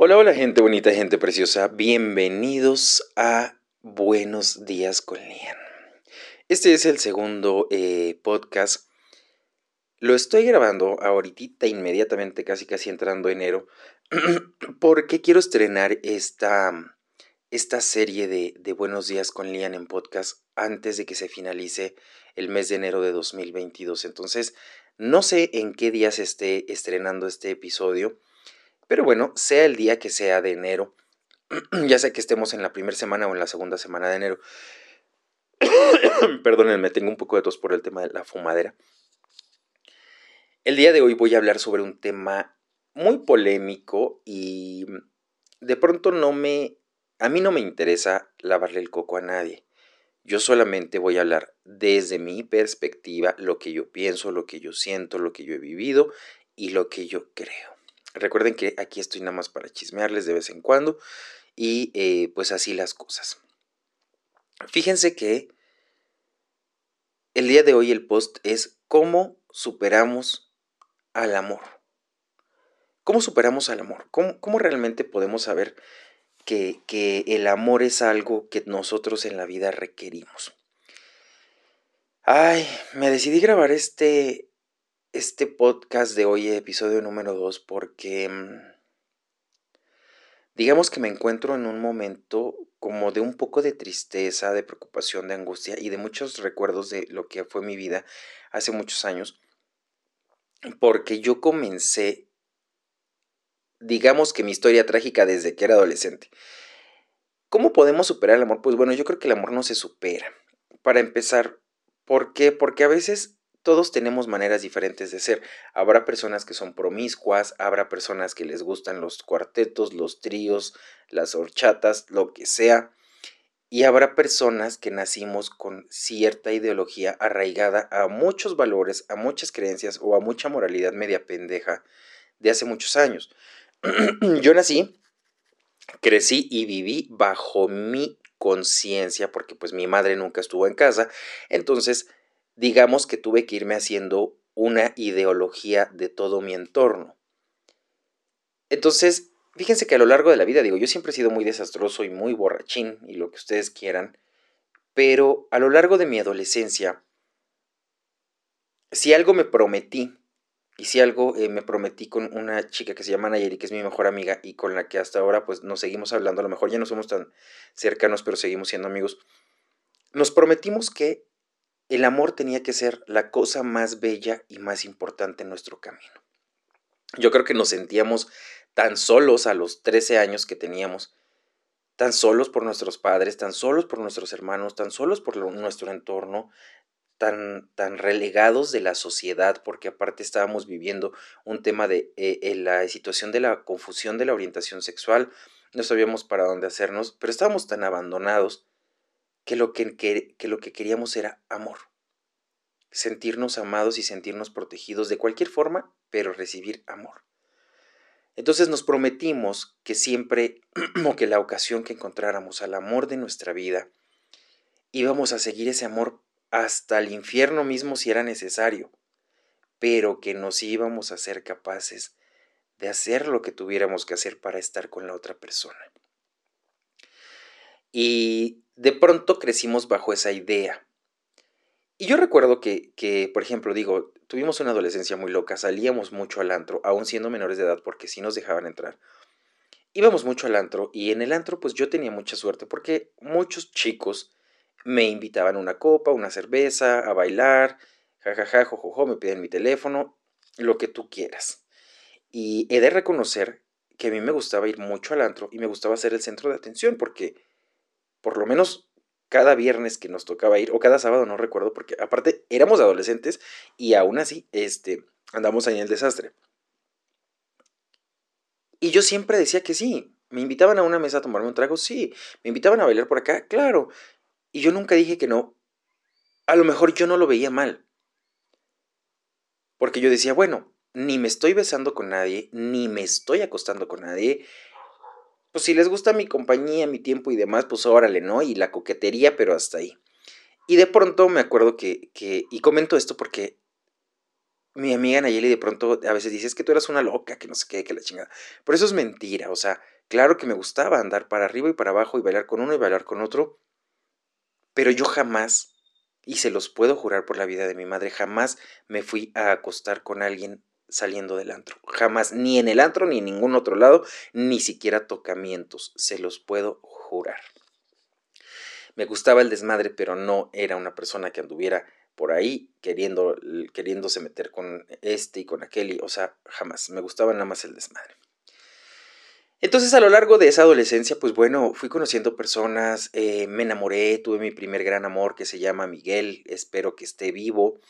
Hola, hola gente bonita, gente preciosa. Bienvenidos a Buenos días con Lian. Este es el segundo eh, podcast. Lo estoy grabando ahorita inmediatamente, casi casi entrando enero, porque quiero estrenar esta, esta serie de, de Buenos días con Lian en podcast antes de que se finalice el mes de enero de 2022. Entonces, no sé en qué día se esté estrenando este episodio pero bueno, sea el día que sea de enero, ya sea que estemos en la primera semana o en la segunda semana de enero. Perdónenme, tengo un poco de tos por el tema de la fumadera. El día de hoy voy a hablar sobre un tema muy polémico y de pronto no me... A mí no me interesa lavarle el coco a nadie. Yo solamente voy a hablar desde mi perspectiva, lo que yo pienso, lo que yo siento, lo que yo he vivido y lo que yo creo. Recuerden que aquí estoy nada más para chismearles de vez en cuando y eh, pues así las cosas. Fíjense que el día de hoy el post es cómo superamos al amor. ¿Cómo superamos al amor? ¿Cómo, realmente podemos saber que, que el amor es algo que nosotros en la vida requerimos? Ay, me decidí grabar este, este podcast de hoy, episodio número 2, porque mm, digamos que me encuentro en un momento como de un poco de tristeza, de preocupación, de angustia y de muchos recuerdos de lo que fue mi vida hace muchos años, porque yo comencé, digamos que mi historia trágica desde que era adolescente. ¿Cómo podemos superar el amor? Pues bueno, yo creo que el amor no se supera. Para empezar, ¿por qué? Porque a veces todos tenemos maneras diferentes de ser. Habrá personas que son promiscuas, habrá personas que les gustan los cuartetos, los tríos, las horchatas, lo que sea. Y habrá personas que nacimos con cierta ideología arraigada a muchos valores, a muchas creencias o a mucha moralidad media pendeja de hace muchos años. Yo nací, crecí y viví bajo mi conciencia, porque pues mi madre nunca estuvo en casa, entonces digamos que tuve que irme haciendo una ideología de todo mi entorno. Entonces, fíjense que a lo largo de la vida, digo, yo siempre he sido muy desastroso y muy borrachín y lo que ustedes quieran, pero a lo largo de mi adolescencia, si algo me prometí, y si algo eh, me prometí con una chica que se llama Nayeli, que es mi mejor amiga y con la que hasta ahora pues nos seguimos hablando, a lo mejor ya no somos tan cercanos, pero seguimos siendo amigos, nos prometimos que el amor tenía que ser la cosa más bella y más importante en nuestro camino. Yo creo que nos sentíamos tan solos a los 13 años que teníamos, tan solos por nuestros padres, tan solos por nuestros hermanos, tan solos por nuestro entorno, tan, tan relegados de la sociedad, porque aparte estábamos viviendo un tema de eh, la situación de la confusión de la orientación sexual, no sabíamos para dónde hacernos, pero estábamos tan abandonados que lo que, que, lo que queríamos era amor. Sentirnos amados y sentirnos protegidos de cualquier forma, pero recibir amor. Entonces nos prometimos que siempre, o que la ocasión que encontráramos al amor de nuestra vida, íbamos a seguir ese amor hasta el infierno mismo si era necesario, pero que nos íbamos a ser capaces de hacer lo que tuviéramos que hacer para estar con la otra persona. Y de pronto crecimos bajo esa idea. Y yo recuerdo que, que, por ejemplo, digo, tuvimos una adolescencia muy loca, salíamos mucho al antro, aún siendo menores de edad, porque sí nos dejaban entrar. Íbamos mucho al antro y en el antro pues yo tenía mucha suerte porque muchos chicos me invitaban una copa, una cerveza, a bailar, jajaja, jojojo, me piden mi teléfono, lo que tú quieras. Y he de reconocer que a mí me gustaba ir mucho al antro y me gustaba ser el centro de atención porque por lo menos cada viernes que nos tocaba ir, o cada sábado, no recuerdo, porque aparte éramos adolescentes y aún así este, andamos ahí en el desastre. Y yo siempre decía que sí. Me invitaban a una mesa a tomarme un trago, sí. Me invitaban a bailar por acá, claro. Y yo nunca dije que no. A lo mejor yo no lo veía mal. Porque yo decía, bueno, ni me estoy besando con nadie, ni me estoy acostando con nadie, pues si les gusta mi compañía, mi tiempo y demás, pues órale, ¿no? Y la coquetería, pero hasta ahí. Y de pronto me acuerdo que, que y comento esto porque mi amiga Nayeli de pronto a veces dice, es que tú eras una loca, que no sé qué, que la chingada. Pero eso es mentira, o sea, claro que me gustaba andar para arriba y para abajo y bailar con uno y bailar con otro, pero yo jamás, y se los puedo jurar por la vida de mi madre, jamás me fui a acostar con alguien saliendo del antro. Jamás, ni en el antro, ni en ningún otro lado, ni siquiera tocamientos, se los puedo jurar. Me gustaba el desmadre, pero no era una persona que anduviera por ahí queriendo, queriéndose meter con este y con aquel, y, o sea, jamás, me gustaba nada más el desmadre. Entonces a lo largo de esa adolescencia, pues bueno, fui conociendo personas, eh, me enamoré, tuve mi primer gran amor que se llama Miguel, espero que esté vivo.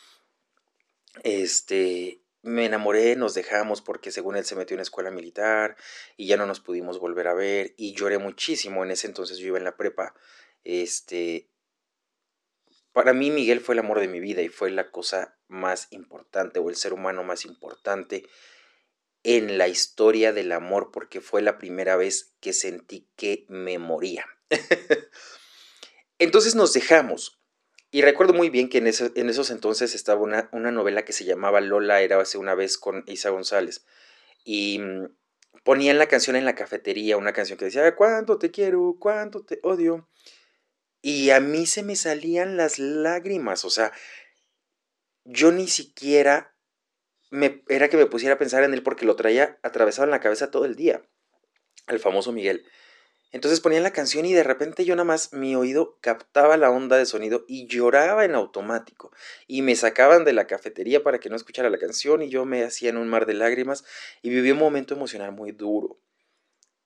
Este, me enamoré, nos dejamos porque según él se metió en escuela militar y ya no nos pudimos volver a ver y lloré muchísimo, en ese entonces yo iba en la prepa, este, para mí Miguel fue el amor de mi vida y fue la cosa más importante o el ser humano más importante en la historia del amor porque fue la primera vez que sentí que me moría. Entonces nos dejamos. Y recuerdo muy bien que en, en esos entonces estaba una, una, novela que se llamaba Lola, era hace una vez con Isa González. Y mm, ponían la canción en la cafetería, una canción que decía, ¿cuánto te quiero? ¿Cuánto te odio? Y a mí se me salían las lágrimas, o sea, yo ni siquiera me, era que me pusiera a pensar en él porque lo traía atravesado en la cabeza todo el día, el famoso Miguel. Entonces ponía la canción y de repente yo nada más mi oído captaba la onda de sonido y lloraba en automático. Y me sacaban de la cafetería para que no escuchara la canción y yo me hacía en un mar de lágrimas y viví un momento emocional muy duro.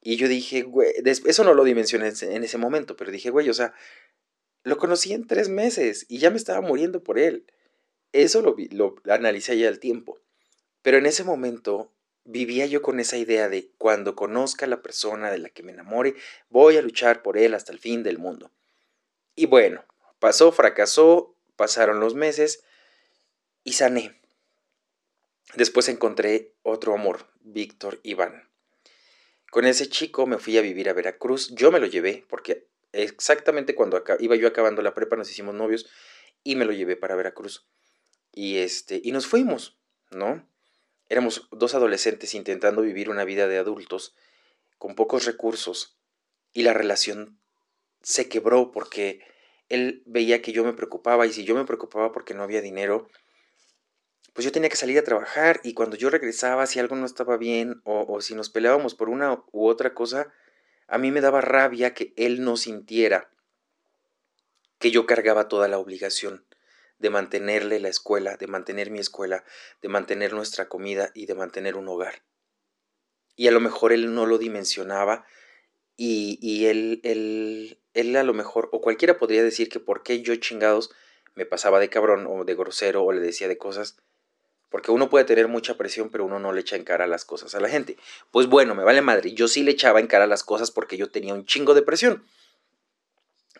Y yo dije, güey, eso no lo dimensioné en ese momento, pero dije, güey, o sea, lo conocí en tres meses y ya me estaba muriendo por él. Eso lo, lo analicé ya al tiempo. Pero en ese momento vivía yo con esa idea de cuando conozca a la persona de la que me enamore, voy a luchar por él hasta el fin del mundo. Y bueno, pasó, fracasó, pasaron los meses y sané. Después encontré otro amor, Víctor Iván. Con ese chico me fui a vivir a Veracruz. Yo me lo llevé porque exactamente cuando iba yo acabando la prepa nos hicimos novios y me lo llevé para Veracruz. Y este y nos fuimos, ¿no? Éramos dos adolescentes intentando vivir una vida de adultos con pocos recursos y la relación se quebró porque él veía que yo me preocupaba y si yo me preocupaba porque no había dinero, pues yo tenía que salir a trabajar y cuando yo regresaba, si algo no estaba bien o, si nos peleábamos por una u otra cosa, a mí me daba rabia que él no sintiera que yo cargaba toda la obligación de mantenerle la escuela, de mantener mi escuela, de mantener nuestra comida y de mantener un hogar. Y a lo mejor él no lo dimensionaba y, y él, él, él a lo mejor, o cualquiera podría decir que por qué yo chingados me pasaba de cabrón o de grosero o le decía de cosas porque uno puede tener mucha presión, pero uno no le echa en cara las cosas a la gente. Pues bueno, me vale madre. Yo sí le echaba en cara las cosas porque yo tenía un chingo de presión.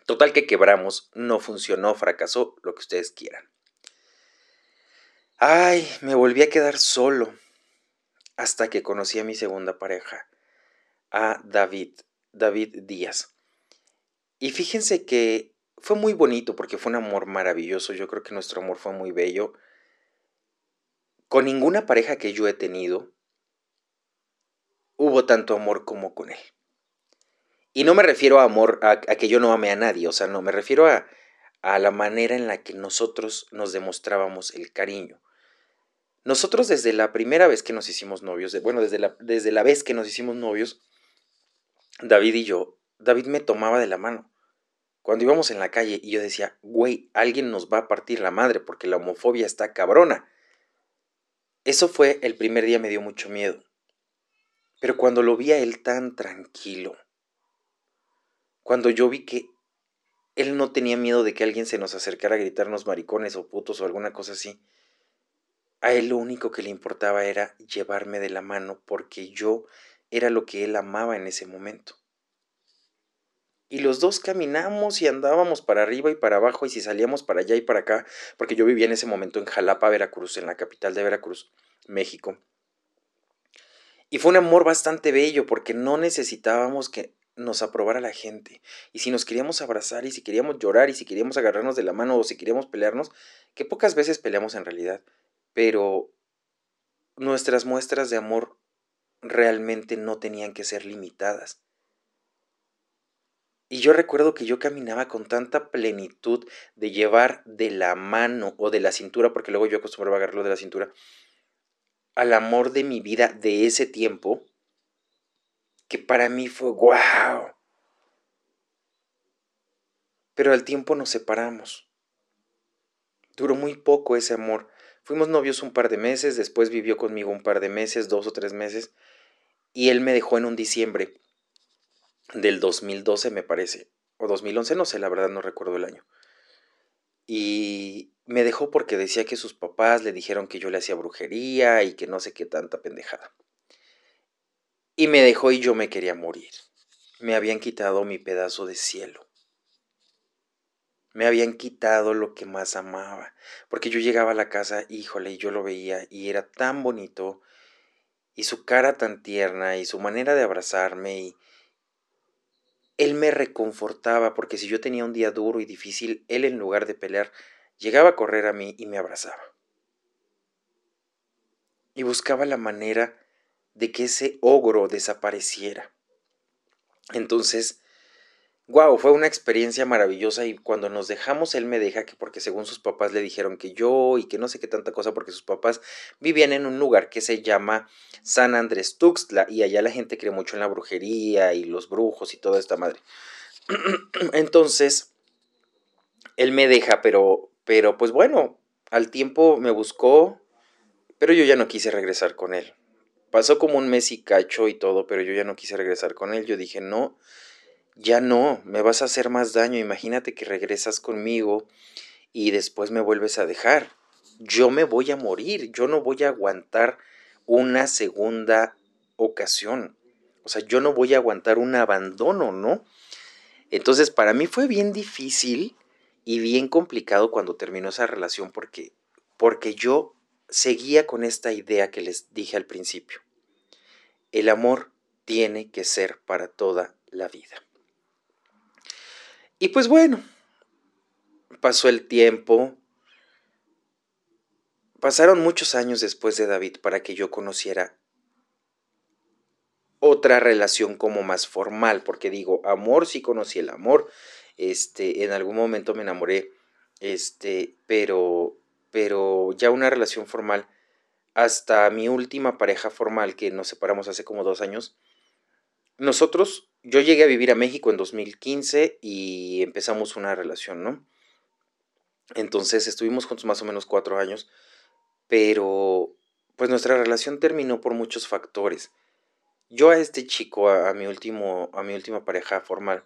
Total que quebramos, no funcionó, fracasó, lo que ustedes quieran. Ay, me volví a quedar solo hasta que conocí a mi segunda pareja, a David, David Díaz. Y fíjense que fue muy bonito porque fue un amor maravilloso. Yo creo que nuestro amor fue muy bello. Con ninguna pareja que yo he tenido hubo tanto amor como con él. Y no me refiero a amor, a, que yo no ame a nadie, o sea, no, me refiero a, a la manera en la que nosotros nos demostrábamos el cariño. Nosotros desde la primera vez que nos hicimos novios, bueno, desde la, desde la vez que nos hicimos novios, David y yo, David me tomaba de la mano. Cuando íbamos en la calle y yo decía, güey, alguien nos va a partir la madre porque la homofobia está cabrona. Eso fue el primer día me dio mucho miedo. Pero cuando lo vi a él tan tranquilo, cuando yo vi que él no tenía miedo de que alguien se nos acercara a gritarnos maricones o putos o alguna cosa así, a él lo único que le importaba era llevarme de la mano porque yo era lo que él amaba en ese momento. Y los dos caminamos y andábamos para arriba y para abajo y si salíamos para allá y para acá, porque yo vivía en ese momento en Jalapa, Veracruz, en la capital de Veracruz, México. Y fue un amor bastante bello porque no necesitábamos que nos aprobara la gente. Y si nos queríamos abrazar y si queríamos llorar y si queríamos agarrarnos de la mano o si queríamos pelearnos, que pocas veces peleamos en realidad, pero nuestras muestras de amor realmente no tenían que ser limitadas. Y yo recuerdo que yo caminaba con tanta plenitud de llevar de la mano o de la cintura, porque luego yo acostumbraba a agarrarlo de la cintura, al amor de mi vida de ese tiempo, que para mí fue wow. Pero al tiempo nos separamos. Duró muy poco ese amor. Fuimos novios un par de meses, después vivió conmigo un par de meses, dos o tres meses, y él me dejó en un diciembre del 2012 me parece, o 2011, no sé, la verdad no recuerdo el año. Y me dejó porque decía que sus papás le dijeron que yo le hacía brujería y que no sé qué tanta pendejada. Y me dejó y yo me quería morir. Me habían quitado mi pedazo de cielo. Me habían quitado lo que más amaba. Porque yo llegaba a la casa, híjole, y yo lo veía y era tan bonito. Y su cara tan tierna y su manera de abrazarme y, él me reconfortaba porque si yo tenía un día duro y difícil, él en lugar de pelear, llegaba a correr a mí y me abrazaba. Y buscaba la manera de que ese ogro desapareciera. Entonces, Wow, fue una experiencia maravillosa y cuando nos dejamos él me deja que porque según sus papás le dijeron que yo y que no sé qué tanta cosa porque sus papás vivían en un lugar que se llama San Andrés Tuxtla y allá la gente cree mucho en la brujería y los brujos y toda esta madre. Entonces, él me deja, pero pero pues bueno, al tiempo me buscó, pero yo ya no quise regresar con él. Pasó como un mes y cacho y todo, pero yo ya no quise regresar con él. Yo dije, "No, ya no, me vas a hacer más daño, imagínate que regresas conmigo y después me vuelves a dejar. Yo me voy a morir, yo no voy a aguantar una segunda ocasión. O sea, yo no voy a aguantar un abandono, ¿no? Entonces, para mí fue bien difícil y bien complicado cuando terminó esa relación porque porque yo seguía con esta idea que les dije al principio. El amor tiene que ser para toda la vida. Y pues bueno, pasó el tiempo. Pasaron muchos años después de David para que yo conociera otra relación como más formal, porque digo, amor sí conocí el amor, este, en algún momento me enamoré, este, pero, pero ya una relación formal, hasta mi última pareja formal, que nos separamos hace como dos años, nosotros yo llegué a vivir a México en 2015 y empezamos una relación, ¿no? Entonces estuvimos juntos más o menos cuatro años, pero pues nuestra relación terminó por muchos factores. Yo a este chico, a, mi último, a mi última pareja formal,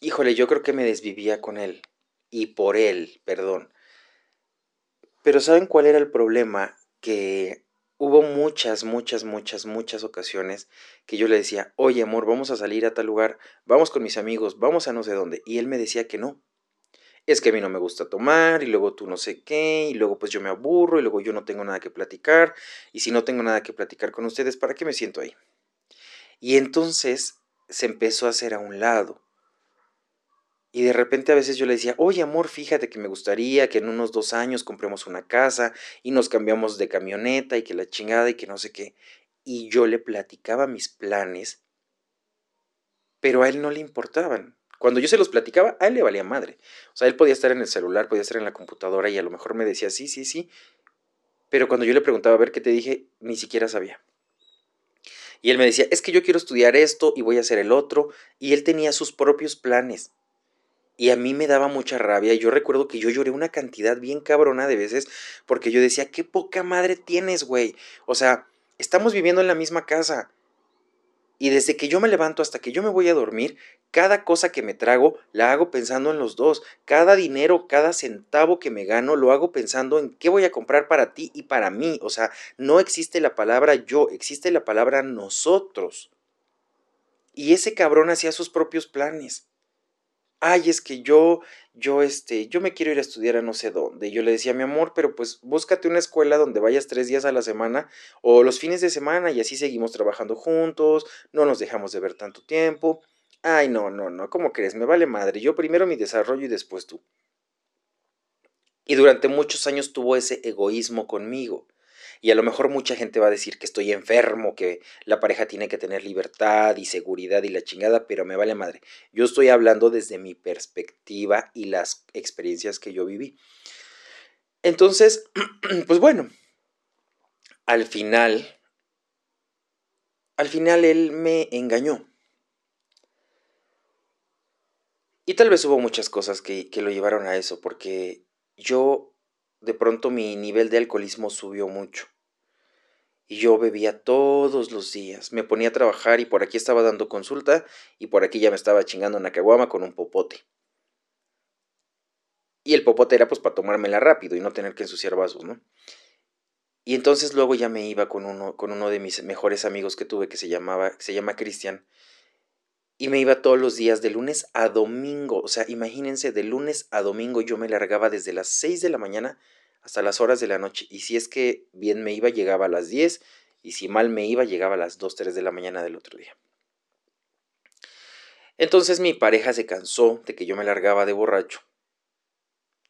híjole, yo creo que me desvivía con él y por él, perdón. Pero ¿saben cuál era el problema? Que hubo muchas, muchas, muchas, muchas ocasiones que yo le decía, oye amor, vamos a salir a tal lugar, vamos con mis amigos, vamos a no sé dónde. Y él me decía que no. Es que a mí no me gusta tomar y luego tú no sé qué y luego pues yo me aburro y luego yo no tengo nada que platicar y si no tengo nada que platicar con ustedes, ¿para qué me siento ahí? Y entonces se empezó a hacer a un lado. Y de repente a veces yo le decía, oye amor, fíjate que me gustaría que en unos dos años compremos una casa y nos cambiamos de camioneta y que la chingada y que no sé qué. Y yo le platicaba mis planes, pero a él no le importaban. Cuando yo se los platicaba, a él le valía madre. O sea, él podía estar en el celular, podía estar en la computadora y a lo mejor me decía, sí, sí, sí. Pero cuando yo le preguntaba, a ver qué te dije, ni siquiera sabía. Y él me decía, es que yo quiero estudiar esto y voy a hacer el otro. Y él tenía sus propios planes. Y a mí me daba mucha rabia. Y yo recuerdo que yo lloré una cantidad bien cabrona de veces porque yo decía, qué poca madre tienes, güey. O sea, estamos viviendo en la misma casa. Y desde que yo me levanto hasta que yo me voy a dormir, cada cosa que me trago la hago pensando en los dos. Cada dinero, cada centavo que me gano, lo hago pensando en qué voy a comprar para ti y para mí. O sea, no existe la palabra yo, existe la palabra nosotros. Y ese cabrón hacía sus propios planes ay, es que yo, yo, este, yo me quiero ir a estudiar a no sé dónde. yo le decía, mi amor, pero pues búscate una escuela donde vayas tres días a la semana o los fines de semana y así seguimos trabajando juntos, no nos dejamos de ver tanto tiempo. Ay, no, no, no, ¿cómo crees? Me vale madre. Yo primero mi desarrollo y después tú. Y durante muchos años tuvo ese egoísmo conmigo. Y a lo mejor mucha gente va a decir que estoy enfermo, que la pareja tiene que tener libertad y seguridad y la chingada, pero me vale madre. Yo estoy hablando desde mi perspectiva y las experiencias que yo viví. Entonces, pues bueno, al final, al final él me engañó. Y tal vez hubo muchas cosas que, que lo llevaron a eso, porque yo de pronto mi nivel de alcoholismo subió mucho. Y yo bebía todos los días. Me ponía a trabajar y por aquí estaba dando consulta y por aquí ya me estaba chingando una caguama con un popote. Y el popote era pues para tomármela rápido y no tener que ensuciar vasos, ¿no? Y entonces luego ya me iba con uno, con uno de mis mejores amigos que tuve que se llamaba, se llama Cristian. Y me iba todos los días de lunes a domingo. O sea, imagínense, de lunes a domingo yo me largaba desde las 6 de la mañana hasta las horas de la noche. Y si es que bien me iba, llegaba a las 10. Y si mal me iba, llegaba a las 2, 3 de la mañana del otro día. Entonces mi pareja se cansó de que yo me largaba de borracho.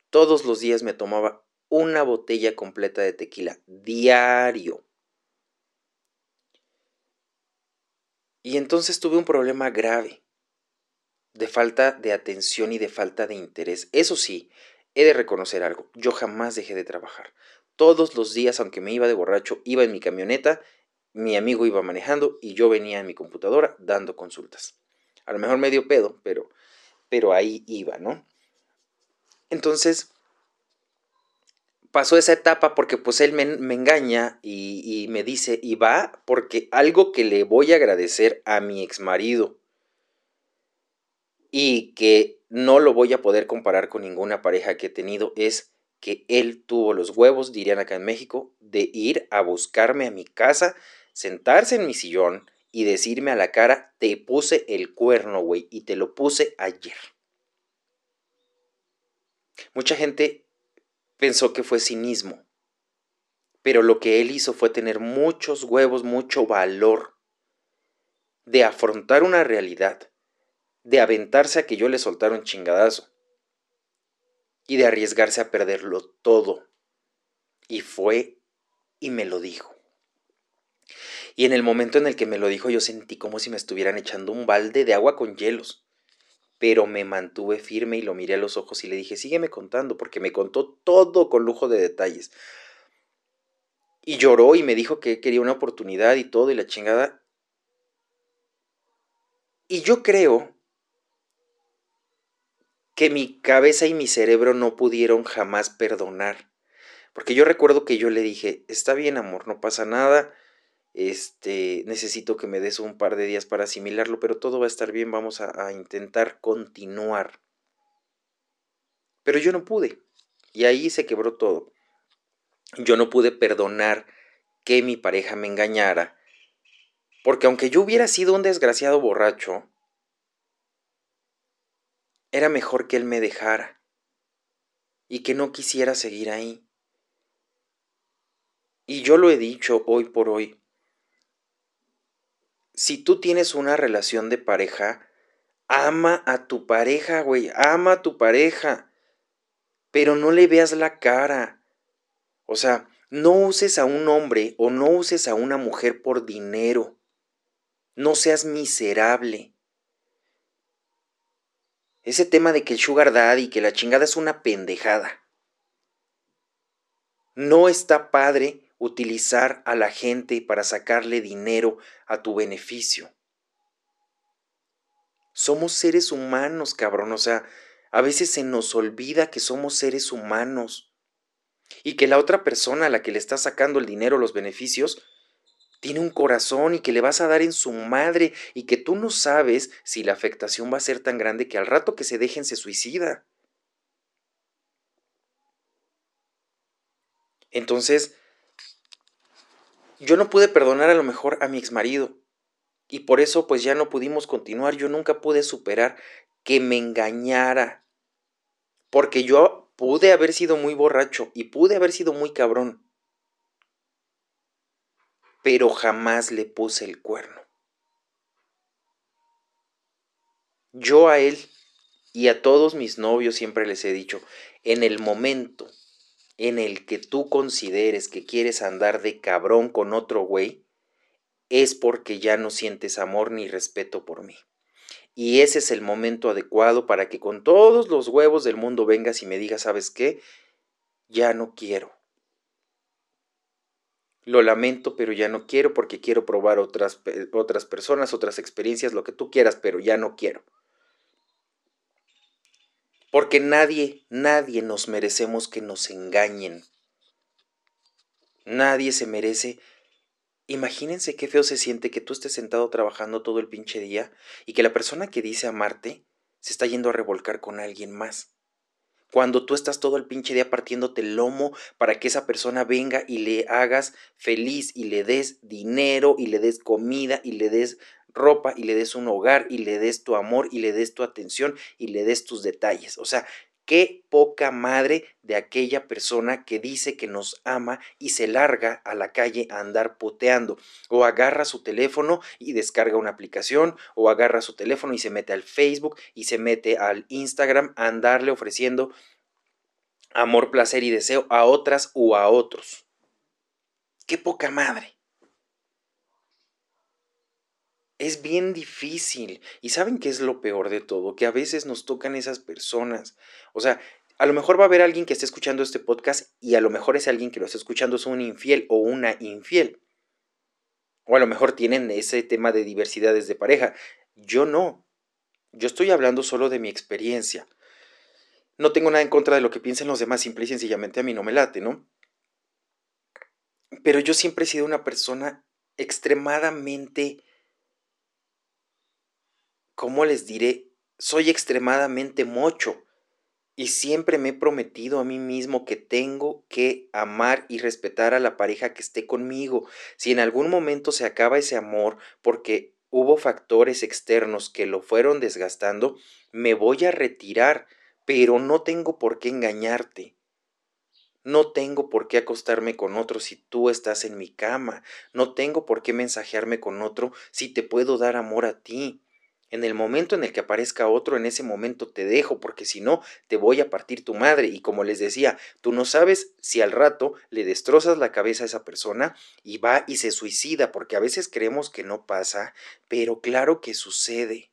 Todos los días me tomaba una botella completa de tequila, diario. Y entonces tuve un problema grave de falta de atención y de falta de interés. Eso sí, he de reconocer algo, yo jamás dejé de trabajar. Todos los días, aunque me iba de borracho, iba en mi camioneta, mi amigo iba manejando y yo venía en mi computadora dando consultas. A lo mejor medio pedo, pero, pero ahí iba, ¿no? Entonces, pasó esa etapa porque pues él me, engaña y, y, me dice, y va porque algo que le voy a agradecer a mi ex marido y que no lo voy a poder comparar con ninguna pareja que he tenido es que él tuvo los huevos, dirían acá en México, de ir a buscarme a mi casa, sentarse en mi sillón y decirme a la cara, te puse el cuerno, güey, y te lo puse ayer. Mucha gente pensó que fue cinismo. Pero lo que él hizo fue tener muchos huevos, mucho valor de afrontar una realidad, de aventarse a que yo le soltara un chingadazo y de arriesgarse a perderlo todo. Y fue y me lo dijo. Y en el momento en el que me lo dijo yo sentí como si me estuvieran echando un balde de agua con hielos pero me mantuve firme y lo miré a los ojos y le dije, sígueme contando, porque me contó todo con lujo de detalles. Y lloró y me dijo que quería una oportunidad y todo y la chingada. Y yo creo que mi cabeza y mi cerebro no pudieron jamás perdonar. Porque yo recuerdo que yo le dije, está bien amor, no pasa nada, este, necesito que me des un par de días para asimilarlo, pero todo va a estar bien, vamos a, a intentar continuar. Pero yo no pude, y ahí se quebró todo. Yo no pude perdonar que mi pareja me engañara, porque aunque yo hubiera sido un desgraciado borracho, era mejor que él me dejara y que no quisiera seguir ahí. Y yo lo he dicho hoy por hoy, si tú tienes una relación de pareja, ama a tu pareja, güey, ama a tu pareja, pero no le veas la cara. O sea, no uses a un hombre o no uses a una mujer por dinero. No seas miserable. Ese tema de que el sugar daddy que la chingada es una pendejada. No está padre utilizar a la gente para sacarle dinero a tu beneficio. Somos seres humanos, cabrón. O sea, a veces se nos olvida que somos seres humanos y que la otra persona a la que le estás sacando el dinero, los beneficios, tiene un corazón y que le vas a dar en su madre y que tú no sabes si la afectación va a ser tan grande que al rato que se dejen se suicida. Entonces, yo no pude perdonar a lo mejor a mi exmarido. Y por eso pues ya no pudimos continuar. Yo nunca pude superar que me engañara. Porque yo pude haber sido muy borracho y pude haber sido muy cabrón. Pero jamás le puse el cuerno. Yo a él y a todos mis novios siempre les he dicho, en el momento en el que tú consideres que quieres andar de cabrón con otro güey, es porque ya no sientes amor ni respeto por mí. Y ese es el momento adecuado para que con todos los huevos del mundo vengas y me digas, ¿sabes qué? Ya no quiero. Lo lamento, pero ya no quiero porque quiero probar otras, otras personas, otras experiencias, lo que tú quieras, pero ya no quiero. Porque nadie, nadie nos merecemos que nos engañen. Nadie se merece. Imagínense qué feo se siente que tú estés sentado trabajando todo el pinche día y que la persona que dice amarte se está yendo a revolcar con alguien más. Cuando tú estás todo el pinche día partiéndote el lomo para que esa persona venga y le hagas feliz y le des dinero y le des comida y le des ropa y le des un hogar y le des tu amor y le des tu atención y le des tus detalles. O sea, qué poca madre de aquella persona que dice que nos ama y se larga a la calle a andar puteando, o agarra su teléfono y descarga una aplicación, o agarra su teléfono y se mete al Facebook y se mete al Instagram a andarle ofreciendo amor, placer y deseo a otras o a otros. Qué poca madre. Es bien difícil. ¿Y saben qué es lo peor de todo? Que a veces nos tocan esas personas. O sea, a lo mejor va a haber alguien que esté escuchando este podcast y a lo mejor ese alguien que lo está escuchando es un infiel o una infiel. O a lo mejor tienen ese tema de diversidades de pareja. Yo no. Yo estoy hablando solo de mi experiencia. No tengo nada en contra de lo que piensen los demás, simple y sencillamente a mí no me late, ¿no? Pero yo siempre he sido una persona extremadamente ¿cómo les diré? Soy extremadamente mocho y siempre me he prometido a mí mismo que tengo que amar y respetar a la pareja que esté conmigo. Si en algún momento se acaba ese amor porque hubo factores externos que lo fueron desgastando, me voy a retirar, pero no tengo por qué engañarte. No tengo por qué acostarme con otro si tú estás en mi cama. No tengo por qué mensajearme con otro si te puedo dar amor a ti. En el momento en el que aparezca otro, en ese momento te dejo, porque si no, te voy a partir tu madre. Y como les decía, tú no sabes si al rato le destrozas la cabeza a esa persona y va y se suicida, porque a veces creemos que no pasa, pero claro que sucede.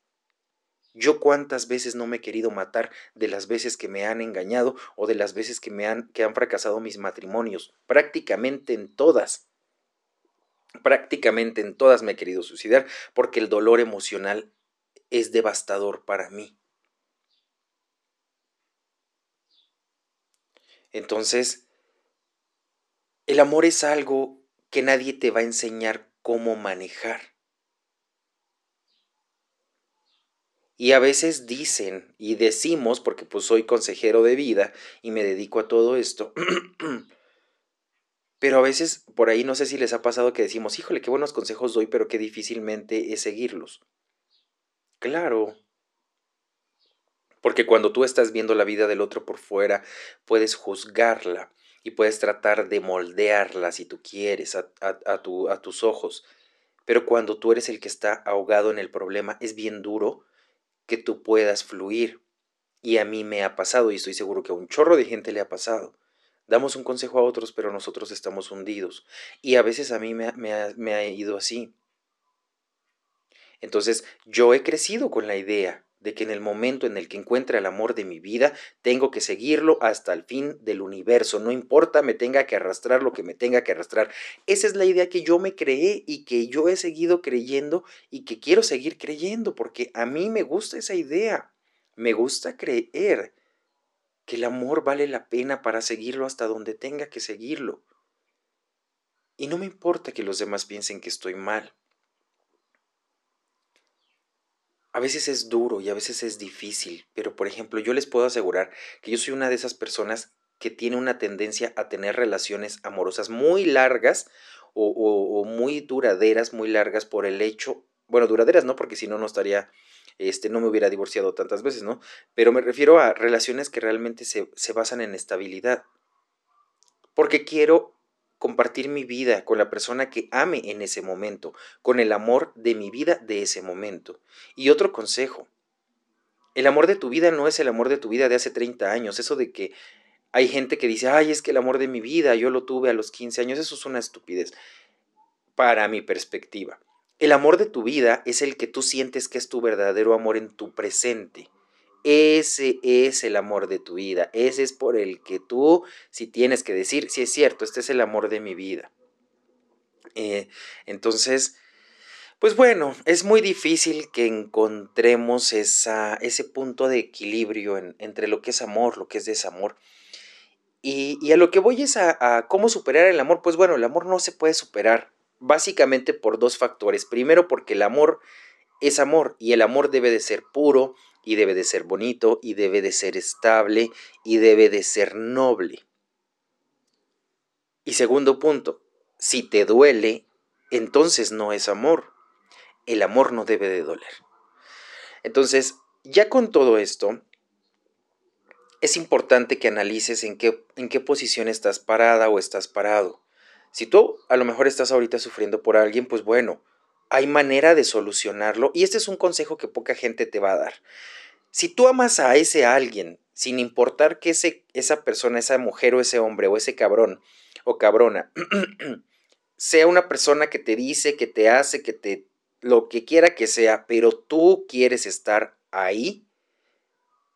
Yo cuántas veces no me he querido matar de las veces que me han engañado o de las veces que me han, que han fracasado mis matrimonios, prácticamente en todas. Prácticamente en todas me he querido suicidar porque el dolor emocional es devastador para mí. Entonces, el amor es algo que nadie te va a enseñar cómo manejar. Y a veces dicen y decimos, porque pues soy consejero de vida y me dedico a todo esto, pero a veces por ahí no sé si les ha pasado que decimos, híjole, qué buenos consejos doy, pero qué difícilmente es seguirlos. Claro. Porque cuando tú estás viendo la vida del otro por fuera, puedes juzgarla y puedes tratar de moldearla si tú quieres a, tus ojos. Pero cuando tú eres el que está ahogado en el problema, es bien duro que tú puedas fluir. Y a mí me ha pasado, y estoy seguro que a un chorro de gente le ha pasado. Damos un consejo a otros, pero nosotros estamos hundidos. Y a veces a mí me, me ha ido así. Entonces yo he crecido con la idea de que en el momento en el que encuentre el amor de mi vida, tengo que seguirlo hasta el fin del universo, no importa, me tenga que arrastrar lo que me tenga que arrastrar. Esa es la idea que yo me creé y que yo he seguido creyendo y que quiero seguir creyendo, porque a mí me gusta esa idea, me gusta creer que el amor vale la pena para seguirlo hasta donde tenga que seguirlo. Y no me importa que los demás piensen que estoy mal. A veces es duro y a veces es difícil, pero por ejemplo yo les puedo asegurar que yo soy una de esas personas que tiene una tendencia a tener relaciones amorosas muy largas o, muy duraderas, muy largas por el hecho, bueno, duraderas no, porque si no, no estaría, este, no me hubiera divorciado tantas veces, ¿no? Pero me refiero a relaciones que realmente se, se basan en estabilidad. Porque quiero compartir mi vida con la persona que ame en ese momento, con el amor de mi vida de ese momento. Y otro consejo, el amor de tu vida no es el amor de tu vida de hace 30 años, eso de que Hay gente que dice, ay, es que el amor de mi vida, yo lo tuve a los 15 años, eso es una estupidez, para mi perspectiva. El amor de tu vida es el que tú sientes que es tu verdadero amor en tu presente. Ese es el amor de tu vida. Ese es por el que tú, si tienes que decir, si es cierto, este es el amor de mi vida. Eh, entonces, pues bueno, es muy difícil que encontremos ese punto de equilibrio entre lo que es amor, lo que es desamor. Y, a lo que voy es a cómo superar el amor. Pues bueno, el amor no se puede superar básicamente por dos factores. Primero, porque el amor es amor y el amor debe de ser puro, y debe de ser bonito y debe de ser estable y debe de ser noble. Y segundo punto, si te duele, entonces no es amor. El amor no debe de doler. Entonces, ya con todo esto, es importante que analices en qué, en qué posición estás parada o estás parado. Si tú a lo mejor estás ahorita sufriendo por alguien, pues bueno, hay manera de solucionarlo y este es un consejo que poca gente te va a dar. Si tú amas a ese alguien, sin importar que ese, esa persona, esa mujer o ese hombre o ese cabrón o cabrona, sea una persona que te dice, que te hace, que te lo que quiera que sea, pero tú quieres estar ahí,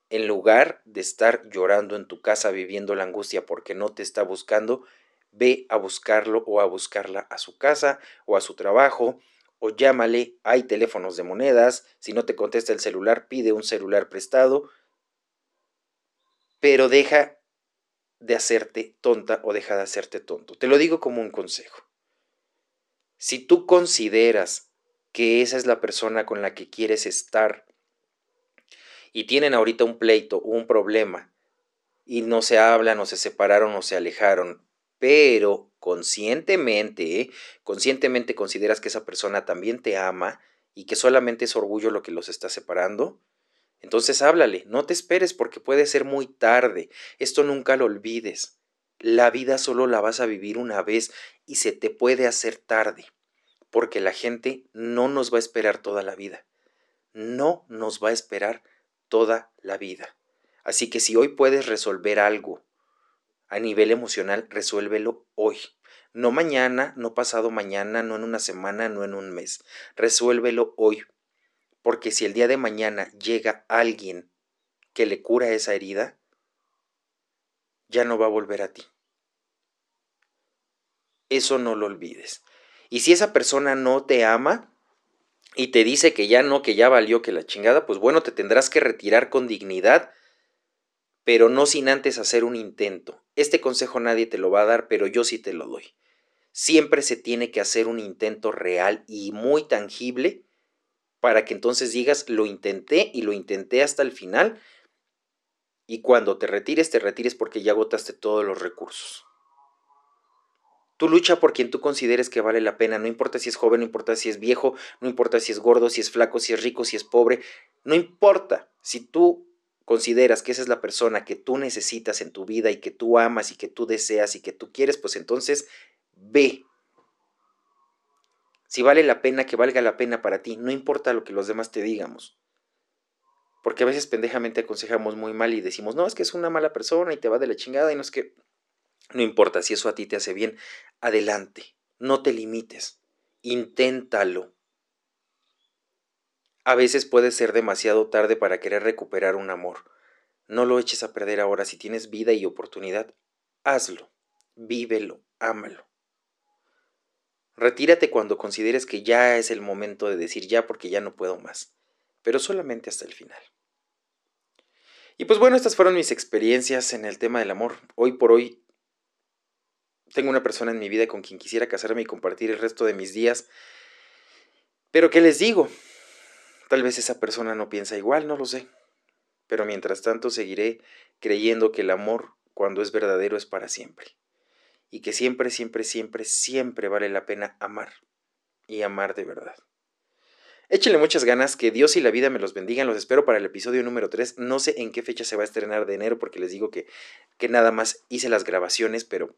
en lugar de estar llorando en tu casa viviendo la angustia porque no te está buscando, ve a buscarlo o a buscarla a su casa o a su trabajo o llámale, hay teléfonos de monedas, si no te contesta el celular, pide un celular prestado, pero deja de hacerte tonta o deja de hacerte tonto. Te lo digo como un consejo. Si tú consideras que esa es la persona con la que quieres estar y tienen ahorita un pleito un problema y no se hablan o se separaron o se alejaron, pero conscientemente, ¿eh? conscientemente consideras que esa persona también te ama y que solamente es orgullo lo que los está separando, entonces háblale, no te esperes porque puede ser muy tarde, esto nunca lo olvides. La vida solo la vas a vivir una vez y se te puede hacer tarde, porque la gente no nos va a esperar toda la vida, no nos va a esperar toda la vida. Así que si hoy puedes resolver algo a nivel emocional, resuélvelo hoy. No mañana, no pasado mañana, no en una semana, no en un mes. Resuélvelo hoy. Porque si el día de mañana llega alguien que le cura esa herida, ya no va a volver a ti. Eso no lo olvides. Y si esa persona no te ama y te dice que ya no, que ya valió, que la chingada, pues bueno, te tendrás que retirar con dignidad pero no sin antes hacer un intento. Este consejo nadie te lo va a dar, pero yo sí te lo doy. Siempre se tiene que hacer un intento real y muy tangible para que entonces digas, lo intenté y lo intenté hasta el final. Y cuando te retires, te retires porque ya agotaste todos los recursos. Tú lucha por quien tú consideres que vale la pena, no importa si es joven, no importa si es viejo, no importa si es gordo, si es flaco, si es rico, si es pobre, no importa. Si tú consideras que esa es la persona que tú necesitas en tu vida y que tú amas y que tú deseas y que tú quieres, pues entonces ve. Si vale la pena, que valga la pena para ti, no importa lo que los demás te digamos. Porque a veces pendejamente aconsejamos muy mal y decimos, no, es que es una mala persona y te va de la chingada y no es que... No importa, si eso a ti te hace bien, adelante, no te limites, inténtalo. A veces puede ser demasiado tarde para querer recuperar un amor. No lo eches a perder ahora. Si tienes vida y oportunidad, hazlo, vívelo, ámalo. Retírate cuando consideres que ya es el momento de decir ya porque ya no puedo más, pero solamente hasta el final. Y pues bueno, estas fueron mis experiencias en el tema del amor. Hoy por hoy tengo una persona en mi vida con quien quisiera casarme y compartir el resto de mis días. Pero ¿qué les digo? Tal vez esa persona no piensa igual, no lo sé. Pero mientras tanto seguiré creyendo que el amor, cuando es verdadero, es para siempre. Y que siempre, siempre, siempre, siempre vale la pena amar. Y amar de verdad. Échenle muchas ganas, que Dios y la vida me los bendigan. Los espero para el episodio número 3. No sé en qué fecha se va a estrenar de enero porque les digo que, que nada más hice las grabaciones, pero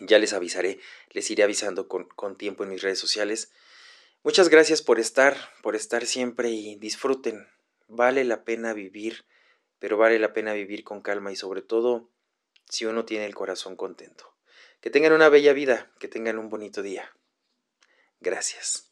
ya les avisaré, les iré avisando con, con tiempo en mis redes sociales. Muchas gracias por estar, por estar siempre y disfruten. Vale la pena vivir, pero vale la pena vivir con calma y sobre todo si uno tiene el corazón contento. Que tengan una bella vida, que tengan un bonito día. Gracias.